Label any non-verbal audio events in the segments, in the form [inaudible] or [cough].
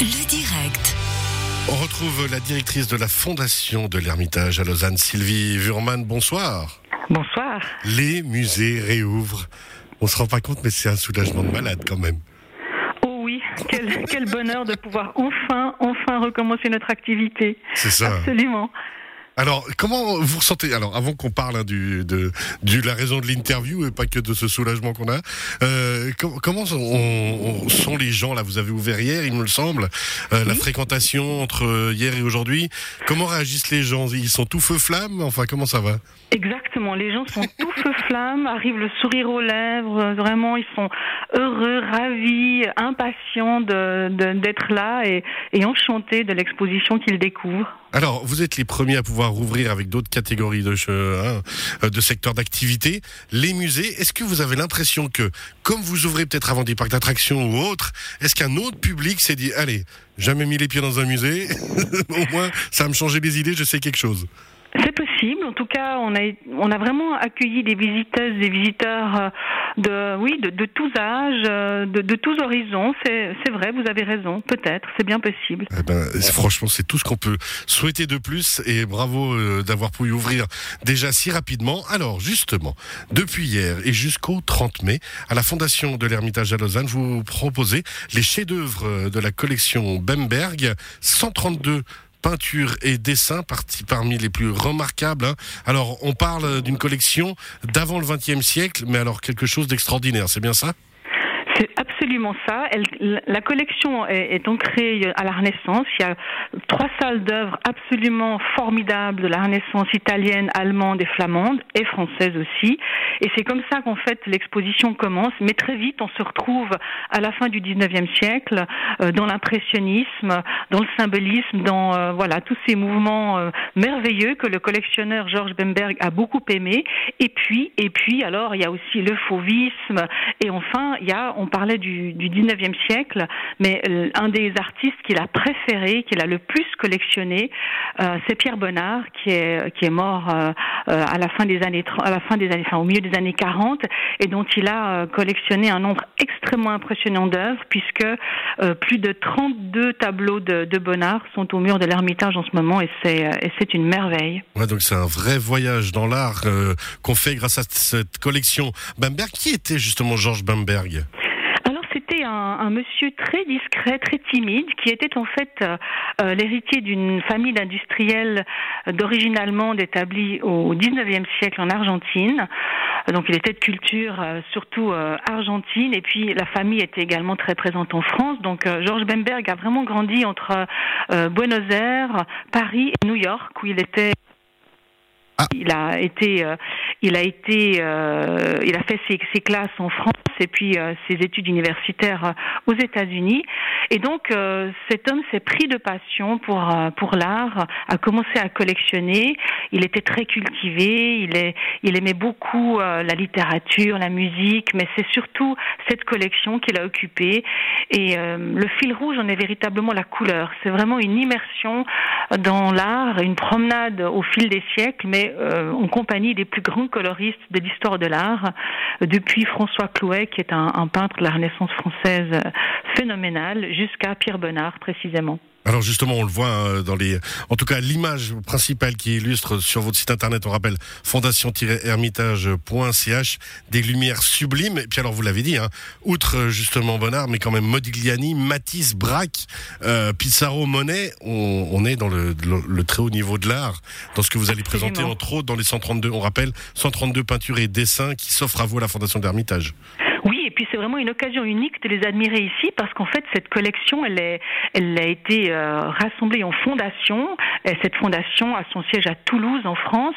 Le direct. On retrouve la directrice de la Fondation de l'Ermitage à Lausanne, Sylvie Vurman. Bonsoir. Bonsoir. Les musées réouvrent. On se rend pas compte, mais c'est un soulagement de malade quand même. Oh oui, quel, quel bonheur de pouvoir enfin, enfin recommencer notre activité. C'est ça. Absolument. Alors, comment vous ressentez Alors, avant qu'on parle hein, du, de, du la raison de l'interview et pas que de ce soulagement qu'on a, euh, com- comment sont, on- on- sont les gens là? Vous avez ouvert hier, il me semble, euh, la fréquentation entre euh, hier et aujourd'hui. Comment réagissent les gens? Ils sont tout feu flamme? Enfin, comment ça va? Les gens sont [laughs] tout feu flamme, arrivent le sourire aux lèvres. Vraiment, ils sont heureux, ravis, impatients de- d'être là et, enchantés de l'exposition qu'ils découvrent. Alors, vous êtes les premiers à pouvoir rouvrir avec d'autres catégories de, hein, euh, de secteurs d'activité. Les musées, est-ce que vous avez l'impression que, comme vous ouvrez peut-être avant des parcs d'attractions ou autres, est-ce qu'un autre public s'est dit, allez, jamais mis les pieds dans un musée, [laughs] au moins ça va me changer les idées, je sais quelque chose? C'est possible. En tout cas, on a, on a vraiment accueilli des visiteuses, des visiteurs euh, de, oui, de, tous âges, euh, de, tous horizons. C'est vrai, vous avez raison. Peut-être, c'est bien possible. Eh ben, franchement, c'est tout ce qu'on peut souhaiter de plus et bravo euh, d'avoir pu ouvrir déjà si rapidement. Alors, justement, depuis hier et jusqu'au 30 mai, à la Fondation de l'Ermitage à Lausanne, vous proposez les chefs-d'œuvre de la collection Bemberg, 132 peintures et dessins parti- parmi les plus remarquables. hein. Alors, on parle d'une collection d'avant le XXe siècle, mais alors quelque chose d'extraordinaire, c'est bien ça? C'est absolument ça. La collection est, est ancrée à la Renaissance. Il y a trois salles d'œuvres absolument formidables de la Renaissance italienne, allemande et flamande, et française aussi. Et c'est comme ça qu'en fait l'exposition commence. Mais très vite, on se retrouve à la fin du 19e siècle euh, dans l'impressionnisme, dans le symbolisme, dans euh, voilà tous ces mouvements euh, merveilleux que le collectionneur Georges Bemberg a beaucoup aimé. Et puis, et puis, alors il y a aussi le fauvisme. Et enfin, il y a, parlait du, du 19e siècle, mais euh, un des artistes qu'il a préféré, qu'il a le plus collectionné, euh, c'est Pierre Bonnard, qui est qui est mort euh, à la fin des années, à la fin des années, enfin au milieu des années 40, et dont il a collectionné un nombre extrêmement impressionnant d'œuvres, puisque plus de 32 tableaux de, Bonnard sont au mur de l'Ermitage en ce moment, et c'est c'est une merveille. Ouais, donc c'est un vrai voyage dans l'art qu'on fait grâce à cette collection Bamberg. Qui était justement Georges Bamberg? Un, un monsieur très discret, très timide, qui était en fait euh, euh, l'héritier d'une famille d'industriels euh, d'origine allemande établie au 19e siècle en Argentine. Donc il était de culture euh, surtout euh, argentine et puis la famille était également très présente en France. Donc Georges Bemberg a vraiment grandi entre Buenos Aires, Paris et New York où il était Ah. il a été, euh, il a été, euh, il a fait ses, ses classes en France et puis euh, ses études universitaires euh, aux États-Unis. Et donc euh, cet homme s'est pris de passion pour pour l'art, a commencé à collectionner. Il était très cultivé, il est, il aimait beaucoup la littérature, la musique, mais c'est surtout cette collection qu'il a occupée. Et le fil rouge en est véritablement la couleur. C'est vraiment une immersion dans l'art, une promenade au fil des siècles, mais en compagnie des plus grands coloristes de l'histoire de l'art, depuis François Clouet, qui est un, un peintre de la Renaissance française euh, phénoménal, jusqu'à Pierre Bonnard précisément. Alors justement, on le voit euh, dans les, en tout cas l'image principale qui illustre sur votre site internet, on rappelle fondation-hermitage.ch, des lumières sublimes. Et puis alors vous l'avez dit, hein, outre justement Bonnard, mais quand même Modigliani, Matisse, Braque, euh, Pissarro, Monet, on, on est dans le, le, le très haut niveau de l'art, dans ce que vous allez présenter entre autres dans les 132, on rappelle 132 peintures et dessins qui s'offrent à vous à la Fondation d'Hermitage. Et c'est vraiment une occasion unique de les admirer ici parce qu'en fait cette collection, elle, a été euh, rassemblée en fondation. Et cette fondation a son siège à Toulouse en France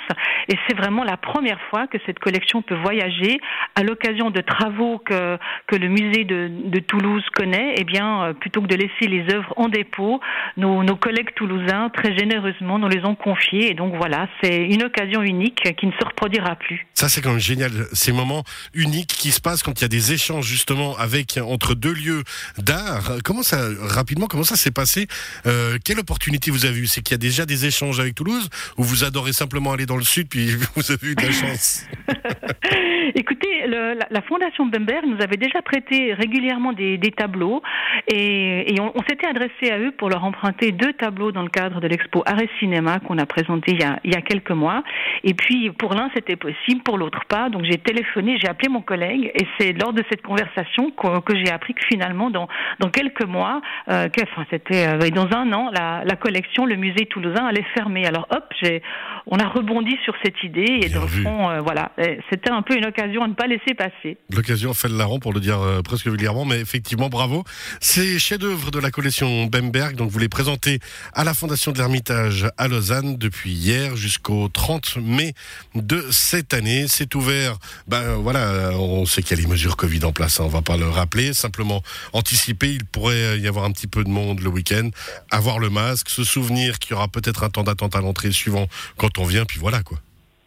et c'est vraiment la première fois que cette collection peut voyager à l'occasion de travaux que, le musée de, Toulouse connaît. Eh bien, euh, plutôt que de laisser les œuvres en dépôt, nos, nos collègues toulousains très généreusement nous les ont confiées et donc voilà, c'est une occasion unique qui ne se reproduira plus. Ça, c'est quand même génial. Ces moments uniques qui se passent quand il y a des échanges justement avec entre deux lieux d'art. Comment ça, rapidement, comment ça s'est passé euh, Quelle opportunité vous avez eu C'est qu'il y a déjà des échanges avec Toulouse? Ou vous adorez simplement aller dans le sud puis [laughs] vous avez eu de la chance? [laughs] Écoutez, la, Fondation Bemberg nous avait déjà prêté régulièrement des, tableaux et, on, s'était adressé à eux pour leur emprunter deux tableaux dans le cadre de l'expo Arrêt Cinéma qu'on a présenté il y a, quelques mois. Et puis pour l'un c'était possible, pour l'autre pas. Donc j'ai téléphoné, j'ai appelé mon collègue et c'est lors de cette que, que j'ai appris que finalement dans, dans quelques mois, euh, enfin c'était euh, dans un an, la, la collection, le musée toulousain allait fermer. Alors hop, j'ai, on a rebondi sur cette idée et dans le fond, euh, voilà, c'était un peu une occasion à ne pas laisser passer. L'occasion fait le larron pour le dire euh, presque vulgairement, mais effectivement, bravo. Ces chefs-d'œuvre de la collection Bemberg, donc vous les présentez à la Fondation de l'Ermitage à Lausanne depuis hier jusqu'au 30 mai de cette année. C'est ouvert, ben voilà, on sait qu'il y a les mesures Covid en place, hein, on va pas le rappeler, simplement anticiper, il pourrait y avoir un petit peu de monde le week-end, avoir le masque, se souvenir qu'il y aura peut-être un temps d'attente à l'entrée suivant quand on vient, puis voilà quoi.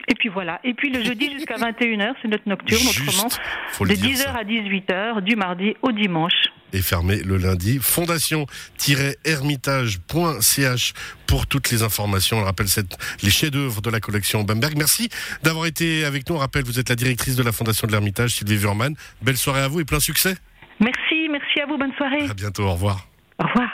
Et puis voilà. Et puis le jeudi jusqu'à [laughs] 21h, c'est notre nocturne, Juste, autrement, de le dire 10h ça. à 18h, du mardi au dimanche. est fermé le lundi. Fondation-hermitage.ch pour toutes les informations. On rappelle cette, les chefs-d'œuvre de la collection Bamberg. Merci d'avoir été avec nous. On rappelle, vous êtes la directrice de la Fondation de l'Hermitage, Sylvie Wurman. Belle soirée à vous et plein succès. Merci, merci à vous, bonne soirée. À bientôt. Au revoir. Au revoir.